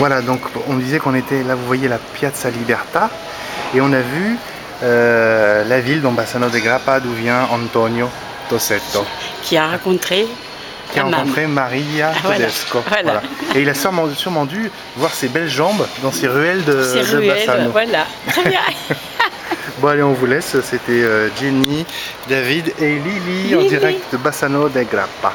Voilà, donc on disait qu'on était là, vous voyez la Piazza Libertà, et on a vu euh, la ville d'Ambassano de Grappa d'où vient Antonio Tossetto, Qui a rencontré qui a rencontré Maria Ah, voilà. Voilà. Et il a sûrement, sûrement dû voir ses belles jambes dans ces ruelles de, Ces de Bassano. voilà. Très bien. Bon allez, on vous laisse, c'était euh, Jenny, David et Lily en direct de Bassano de Grappa.